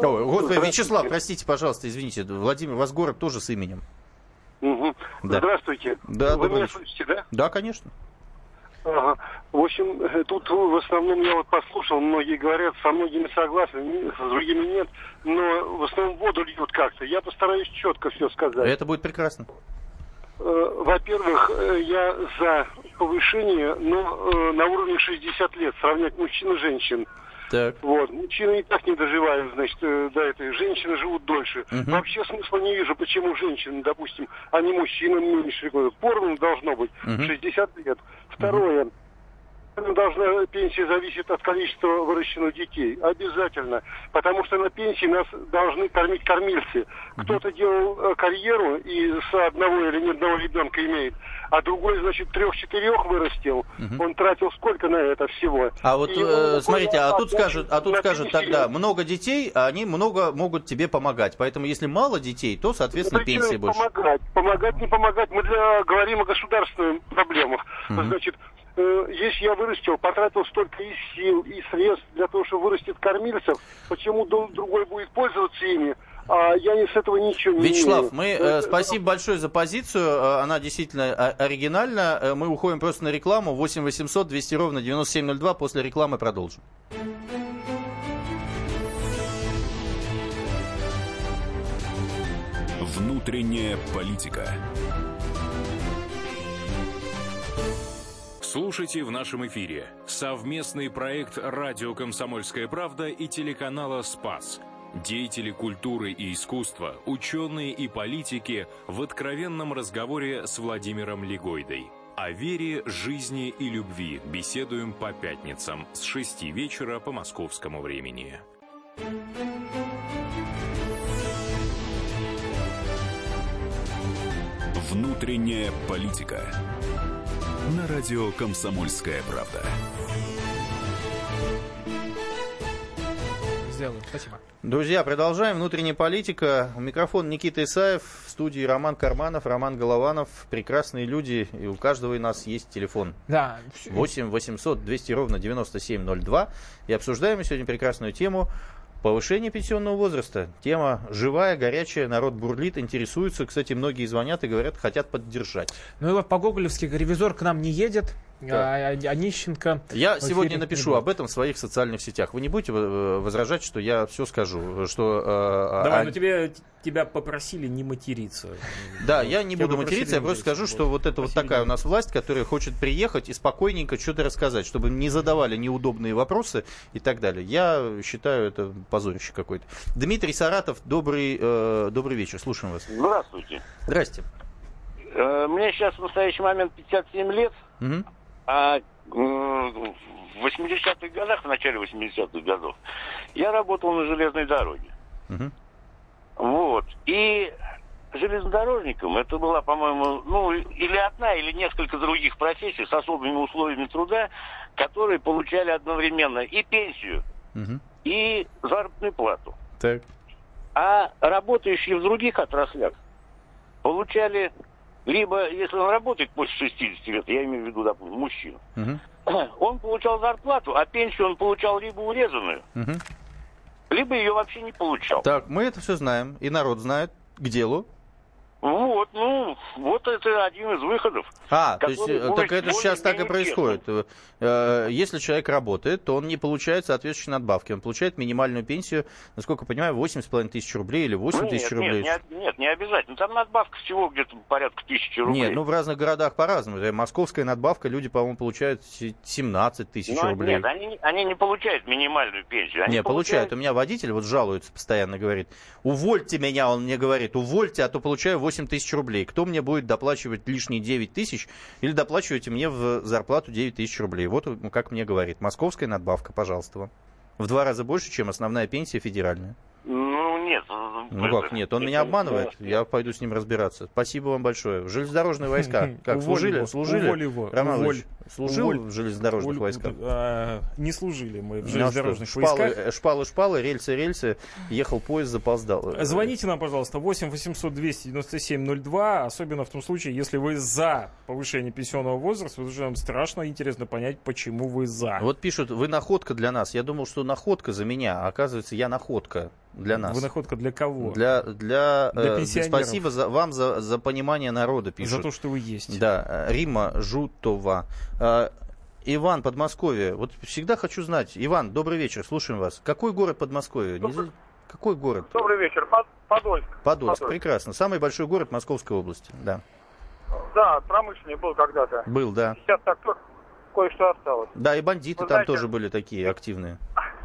Ой, господи, Вячеслав, простите, пожалуйста, извините. Владимир, у вас город тоже с именем. Мгм. Да. Здравствуйте. Да, Вы меня слышите, да? Да, конечно. Ага. В общем, э, тут в основном я вот послушал, многие говорят, со многими согласны, н- с другими нет, но в основном воду льют как-то. Я постараюсь четко все сказать. Это будет прекрасно. Э, Во-первых, э, я за повышение, но на уровне 60 лет, сравнять мужчин и женщин. Так. Вот. Мужчины и так не доживают, значит, э, до этой. Женщины живут дольше. Мгм. Вообще смысла не вижу, почему женщины, допустим, а не мужчинам меньше. Поровну должно быть. Мгм. 60 лет. Второе. должна пенсия зависеть от количества выращенных детей. Обязательно. Потому что на пенсии нас должны кормить кормильцы. Кто-то делал э, карьеру и с одного или ни одного ребенка имеет, а другой, значит, трех-четырех вырастил. Он тратил сколько на это всего? А вот э, смотрите, а тут скажут, а тут скажут тогда много детей, а они много могут тебе помогать. Поэтому если мало детей, то, соответственно, Причем пенсии больше. Помогать, помогать, не помогать. Мы для, говорим о государственных проблемах. Значит, э, если я вырастил, потратил столько и сил, и средств для того, чтобы вырастить кормильцев, почему другой будет пользоваться ими, а я не с этого ничего не Вячеслав, имею. мы э, Это- спасибо большое за позицию. Э, Она действительно о- оригинальна. Э, Мы уходим просто на рекламу. 8 800 200 ровно 9702. После рекламы продолжим. Внутренняя политика. Слушайте в нашем эфире совместный проект «Радио Комсомольская правда» и телеканала «Спас». Деятели культуры и искусства, ученые и политики в откровенном разговоре с Владимиром Легойдой. О вере, жизни и любви беседуем по пятницам с 6 вечера по московскому времени. Внутренняя политика. На радио «Комсомольская правда». Сделаем, спасибо. Друзья, продолжаем. Внутренняя политика. У микрофона Никита Исаев, в студии Роман Карманов, Роман Голованов. Прекрасные люди, и у каждого из нас есть телефон. Да. 8 800 200 ровно 9702. И обсуждаем мы сегодня прекрасную тему повышение пенсионного возраста. Тема живая, горячая, народ бурлит, интересуется. Кстати, многие звонят и говорят, хотят поддержать. Ну и вот по-гоголевски ревизор к нам не едет, Да. а, а Онищенко Я сегодня напишу об этом в своих социальных сетях. Вы не будете э, возражать, что я все скажу, что... э, Давай, а- но тебе, тебя попросили не материться. Да, я не Тебя буду материться, я просто скажу, что вот это вот такая у нас власть, которая хочет приехать и спокойненько что-то рассказать, чтобы не задавали неудобные вопросы и так далее. Я считаю это позорище какое-то. Дмитрий Саратов, добрый, э, добрый вечер, слушаем вас. Здравствуйте. Здрасте. Э, Мне сейчас в настоящий момент 57 лет, Мгм. А э, в 80-х годах, в начале 80-х годов, я работал на железной дороге. Мгм. Вот. И железнодорожником это была, по-моему, ну, или одна, или несколько других профессий с особыми условиями труда, которые получали одновременно и пенсию, Мгм. и заработную плату. Так. А работающие в других отраслях получали либо, если он работает после 60 лет, я имею в виду, допустим, мужчину, Мгм. он получал зарплату, а пенсию он получал либо урезанную, Мгм. либо ее вообще не получал. Так, мы это все знаем, и народ знает. К делу. Вот, ну, вот это один из выходов. А, то есть, э, так это сейчас так и происходит. Э, Если человек работает, то он не получает соответствующие надбавки. Он получает минимальную пенсию, насколько я понимаю, 8,5 тысяч рублей или 8 тысяч нет, рублей. нет, не, нет, не обязательно. Там надбавка всего где-то порядка тысячи рублей. Нет, ну в разных городах по-разному. Э, Московская надбавка, люди, по-моему, получают се- 17 тысяч Но рублей. Нет, они, не- они не получают минимальную пенсию. Они Не, получают. У меня водитель вот жалуется постоянно, говорит, увольте меня, он мне говорит, увольте, а то получаю 8 тысяч рублей. Кто мне будет доплачивать лишние 9 тысяч или доплачивайте мне в зарплату 9 тысяч рублей? Вот как мне говорит. Московская надбавка, пожалуйста вам. В два раза больше, чем основная пенсия федеральная. Ну, нет. Ну как нет, он меня обманывает, я пойду с ним разбираться. Спасибо вам большое. Железнодорожные войска, как Уволь служили? его, Служили? уволь его, Роман уволь. Служил Уволь. в железнодорожных Уволь- войсках? а, не служили мы в железнодорожных что, шпалы, войсках. э, шпалы, шпалы, рельсы, рельсы, ехал поезд, запоздал. Звоните нам, пожалуйста, 8 800 297 02, особенно в том случае, если вы за повышение пенсионного возраста, потому что нам страшно интересно понять, почему вы за. Вот пишут, вы находка для нас. Я думал, что находка за меня, а оказывается, я находка для нас. Вы находка для кого? Для, для, Для э, пенсионеров. спасибо за, вам за, за понимание народа, пишут. За то, что вы есть. Да, э, Рима Жутова. Э, Иван, Подмосковье. Вот всегда хочу знать. Иван, добрый вечер, слушаем вас. Какой город Подмосковья? Не за- Какой город? Добрый вечер. Под- Подольск. Подольск, прекрасно. Самый большой город Московской области. Да. Да, промышленный был когда-то. Был, да. Сейчас так то- кое-что осталось. Да, и бандиты Вы там знаете- тоже были такие активные.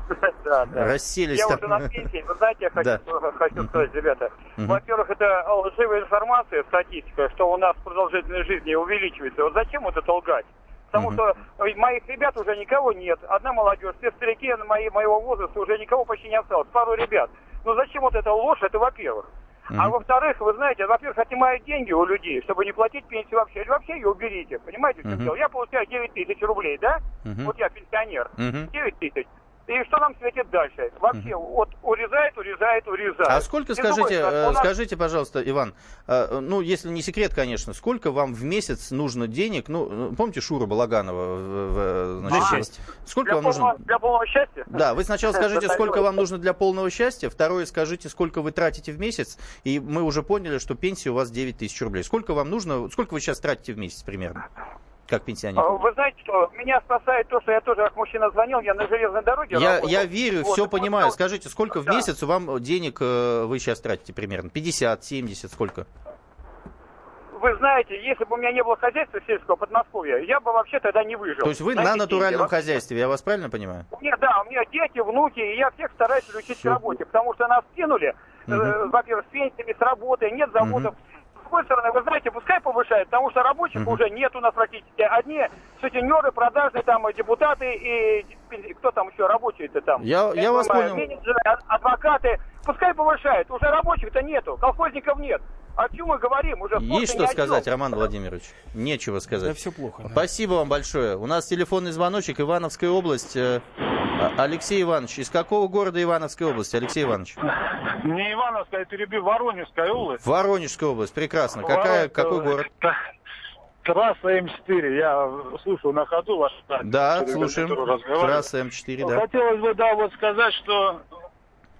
да, да. Расселись Я там. уже на пенсии. Вы знаете, я хочу, Да. хочу сказать, ребята. Во-первых, это лживая информация, статистика, что у нас продолжительность жизни увеличивается. Вот зачем вот это лгать? Потому Мгм. что э, моих ребят уже никого нет. Одна молодежь, все старики мои, моего возраста уже никого почти не осталось. Пару ребят. Ну зачем вот эта ложь? Это во-первых. А во-вторых, вы знаете, во-первых, отнимают деньги у людей, чтобы не платить пенсию вообще. Или вообще ее уберите. Понимаете, в чем дело? Я получаю 9 тысяч рублей, да? Вот я пенсионер. Мгм. 9 тысяч. И что нам светит дальше? Вообще, вот урезает, урезает, урезает. А сколько, И скажите, э, нас- скажите, пожалуйста, Иван, э, ну, если не секрет, конечно, сколько вам в месяц нужно денег? Ну, э, помните Шура Балаганова? в- в- Для значит, счастья. Сколько для, вам полного, нужно? для полного счастья? Да, вы сначала скажите, сколько вам нужно для полного счастья. Второе, скажите, сколько вы тратите в месяц. И мы уже поняли, что пенсия у вас 9 тысяч рублей. Сколько вам нужно, сколько вы сейчас тратите в месяц примерно? Как пенсионер? А, Вы знаете что, меня спасает то, что я тоже как мужчина звонил, я на железной дороге Я, работал. я верю, Вот, все и понимаю. вот, Скажите, сколько в Да. месяц вам денег э, вы сейчас тратите примерно? 50, 70, сколько? Вы знаете, если бы у меня не было хозяйства сельского Подмосковья, я бы вообще тогда не выжил. То есть вы На на натуральном деньги. хозяйстве, я вас правильно понимаю? У меня, да, у меня дети, внуки, и я всех стараюсь учить к работе, потому что нас кинули, э, Мгм. во-первых, с пенсиями, с работы, нет заводов. С другой стороны, вы знаете, пускай повышают, потому что рабочих Мгм. уже нет у нас практически. Одни сутенеры, продажные там, депутаты и кто там еще рабочие-то там? Я- я не вас понимаю, понял. Менеджеры, а- адвокаты. Пускай повышают, уже рабочих-то нету, колхозников нет. О чем мы говорим? Уже Есть что о чем. сказать, Роман Владимирович? Нечего сказать. Да все плохо. да. Спасибо вам большое. У нас телефонный звоночек, Ивановская область. Э, а- Алексей Иванович, из какого города Ивановской области? Алексей Иванович. Не Ивановская, перебью, Воронежская область. Воронежская область, прекрасно. Какая, Ворон- какой город? Трасса М4, я слушаю на ходу ваш Да, слушаем. Трасса М4, Ну, да. Хотелось бы, да, вот сказать, что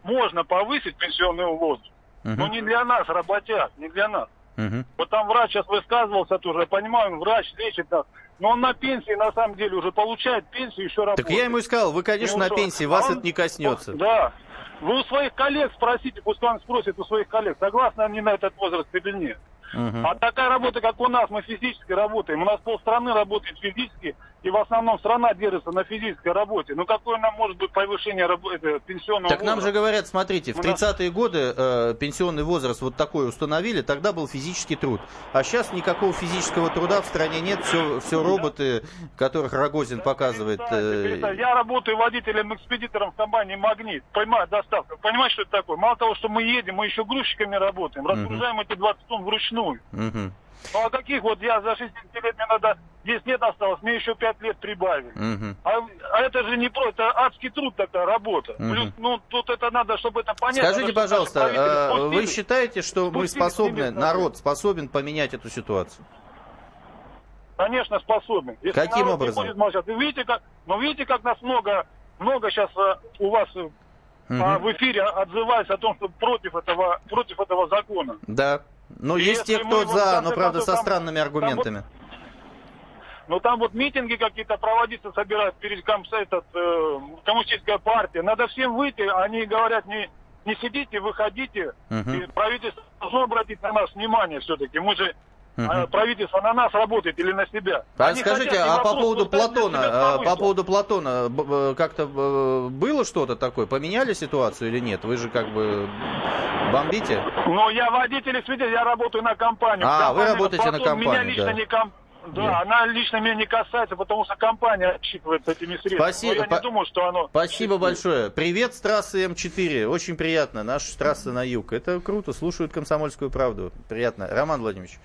можно повысить пенсионный возраст, Мгм. но не для нас, работяг, не для нас. Мгм. Вот там врач сейчас высказывался тоже, я понимаю, он врач лечит нас, но он на пенсии на самом деле уже получает пенсию, еще работает. Так я ему и сказал, вы, конечно, на пенсии, А вас он- это не коснется. Да. Вы у своих коллег спросите, пусть он спросит у своих коллег, согласны они на этот возраст или нет. Мгм. А такая работа, как у нас, мы физически работаем. У нас полстраны работает физически, и в основном страна держится на физической работе. Ну какое нам может быть повышение рабо- это, пенсионного Так нам же возраста? говорят, смотрите, в У нас- 30-е годы э, пенсионный возраст вот такой установили, тогда был физический труд. А сейчас никакого физического труда в стране нет, все, все роботы, которых Рогозин показывает. э, Перестань. Я работаю водителем-экспедитором в компании «Магнит». Понимаю, доставка. Понимаете, что это такое? Мало того, что мы едем, мы еще грузчиками работаем. Разгружаем эти 20 тонн вручную. мгм, Ну а каких вот я за 60 лет, мне надо 10 лет осталось, мне еще 5 лет прибавили. мгм. А, а это же не просто, это адский труд такая работа. Мгм. Плюс, ну, тут это надо, чтобы это понять. Скажите, надо, пожалуйста, э, вы считаете, что мы способны, народ способен поменять эту ситуацию? Конечно, способны. Если Каким образом? Не будет молчать. Вы видите, как, ну, видите, как нас много, много сейчас у вас э, Мгм. а, в эфире отзывается о том, что против этого, против этого закона. Да. Но И есть те, кто за, но правда со странными там аргументами. Но там вот митинги какие-то проводиться, собирают перед комс- этот, э, коммунистическая партия. Надо всем выйти, они говорят, не, не сидите, выходите. Мгм. И правительство должно обратить на нас внимание все-таки. Мы же, А, правительство на нас работает или на себя. А Они скажите, хотят а по вопрос поводу Платона, по поводу Платона, как-то э, было что-то такое? Поменяли ситуацию или нет? Вы же как бы бомбите? Но я водитель и свидетель, я работаю на компанию. А, вы Компания работаете на Платон Меня компанию, лично да. не ком- Да, Я- она лично меня не касается, потому что компания отсчитывает этими средствами. Спасибо, Но я по- не думаю, что оно... Спасибо большое. Привет с трассы М4. Очень приятно. Наша трасса на юг. Это круто. Слушают комсомольскую правду. Приятно. Роман Владимирович,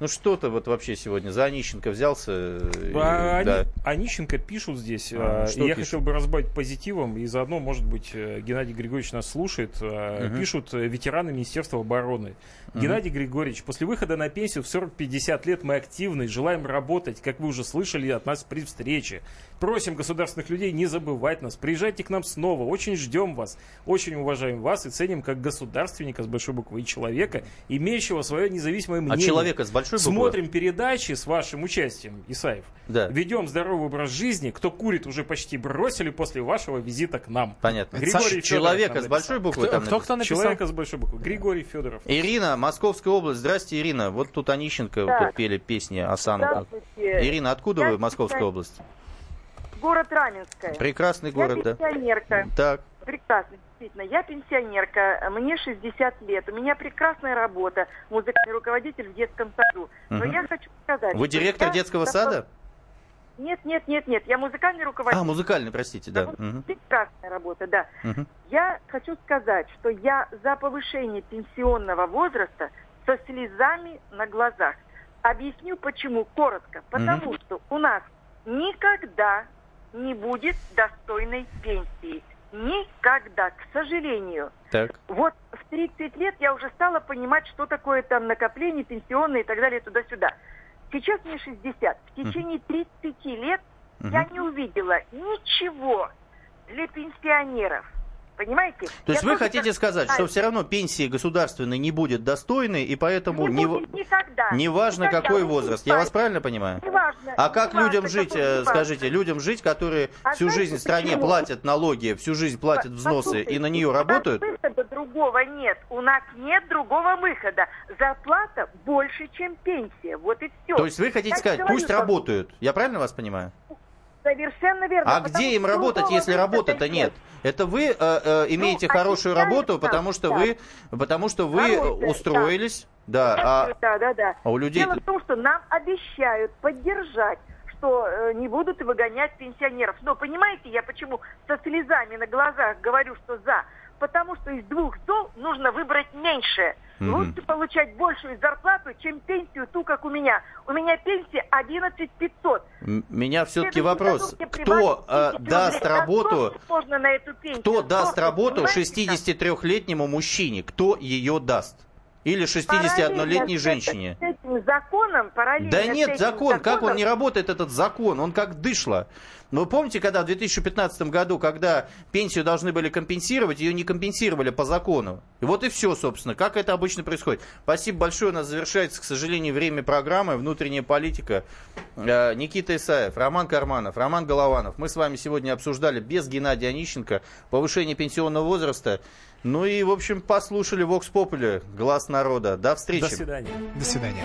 ну что-то вот вообще сегодня за Онищенко взялся. э, А, и- да. они- Онищенко пишут здесь. А, а, что и я пишут? хотел бы разбавить позитивом. И заодно, может быть, э, Геннадий Григорьевич нас слушает. Мгм. Пишут э, ветераны Министерства обороны. Мгм. Геннадий Григорьевич, после выхода на пенсию в 40-50 лет мы активны, желаем работать, как вы уже слышали от нас при встрече. Просим государственных людей не забывать нас. Приезжайте к нам снова. Очень ждем вас. Очень уважаем вас и ценим как государственника с большой буквы и человека, имеющего свое независимое А мнение. человека с большой буквы? Смотрим передачи с вашим участием, Исаев. Да. Ведем здоровый образ жизни. Кто курит, уже почти бросили после вашего визита к нам. Понятно. Григорий Федоров Человека с большой написал. буквы там написано? Человека с большой буквы. Григорий Федоров. Ирина, Московская область. Здрасте, Ирина. Вот тут Онищенко Да. тут пели песни. Здравствуйте. Ирина, откуда Я вы, Московская область? Город Раменская. Прекрасный Я город, да. пенсионерка. Так. Прекрасно, действительно. Я пенсионерка, мне 60 лет, у меня прекрасная работа, музыкальный руководитель в детском саду. Но Мгм. я хочу сказать... Вы директор я детского сада? Нет, нет, нет, нет. Я музыкальный руководитель. А, музыкальный, простите, да. Прекрасная работа, да. Мгм. Я хочу сказать, что я за повышение пенсионного возраста со слезами на глазах. Объясню почему, коротко. Потому Мгм. что у нас никогда не будет достойной пенсии. Никогда, к сожалению. Так. Вот в 30 лет я уже стала понимать, что такое там накопление пенсионные и так далее туда-сюда. Сейчас мне 60. В течение 30 лет я не увидела ничего для пенсионеров. Понимаете? То есть Я вы хотите так сказать, что все равно пенсии государственной не будет достойной, и поэтому Не не, будет никогда. неважно Никогда. какой возраст. Я вас правильно понимаю? Неважно. А как неважно, людям жить, э, скажите, людям жить, которые А всю знаете жизнь стране почему? платят налоги, всю жизнь платят взносы и на нее работают? выхода другого нет. У нас нет другого выхода. Зарплата больше, чем пенсия. Вот и все. То есть вы хотите сказать, пусть работают. Я правильно вас понимаю? Совершенно верно. А где им работать, если работы-то нет? Это вы э, э, имеете Ну, хорошую работу, потому что да. вы, потому что вы Хорошая, устроились, да, а, да, да, да. а у людей Дело в том, что нам обещают поддержать что э, не будут выгонять пенсионеров. Но понимаете, я почему со слезами на глазах говорю, что за? Потому что из двух зол нужно выбрать меньшее. Мгм. Лучше получать большую зарплату, чем пенсию ту, как у меня. У меня пенсия 11 500. м- меня все-таки вопрос, кто э, 10 даст работу, можно на эту пенсию. кто даст Просто, работу понимаете, 63-летнему мужчине, кто ее даст? Или 61-летней Параллельно с женщине? С этим законом, параллельно Да нет, закон, как он законом, не работает, этот закон? Он как дышло. Но вы помните, когда в 2015 году, когда пенсию должны были компенсировать, ее не компенсировали по закону? И вот и все, собственно, как это обычно происходит. Спасибо большое, у нас завершается, к сожалению, время программы «Внутренняя политика». Э, Никита Исаев, Роман Карманов, Роман Голованов. Мы с вами сегодня обсуждали без Геннадия Онищенко повышение пенсионного возраста. Ну и, в общем, послушали Vox Populi, глаз народа. До встречи. До свидания. До свидания.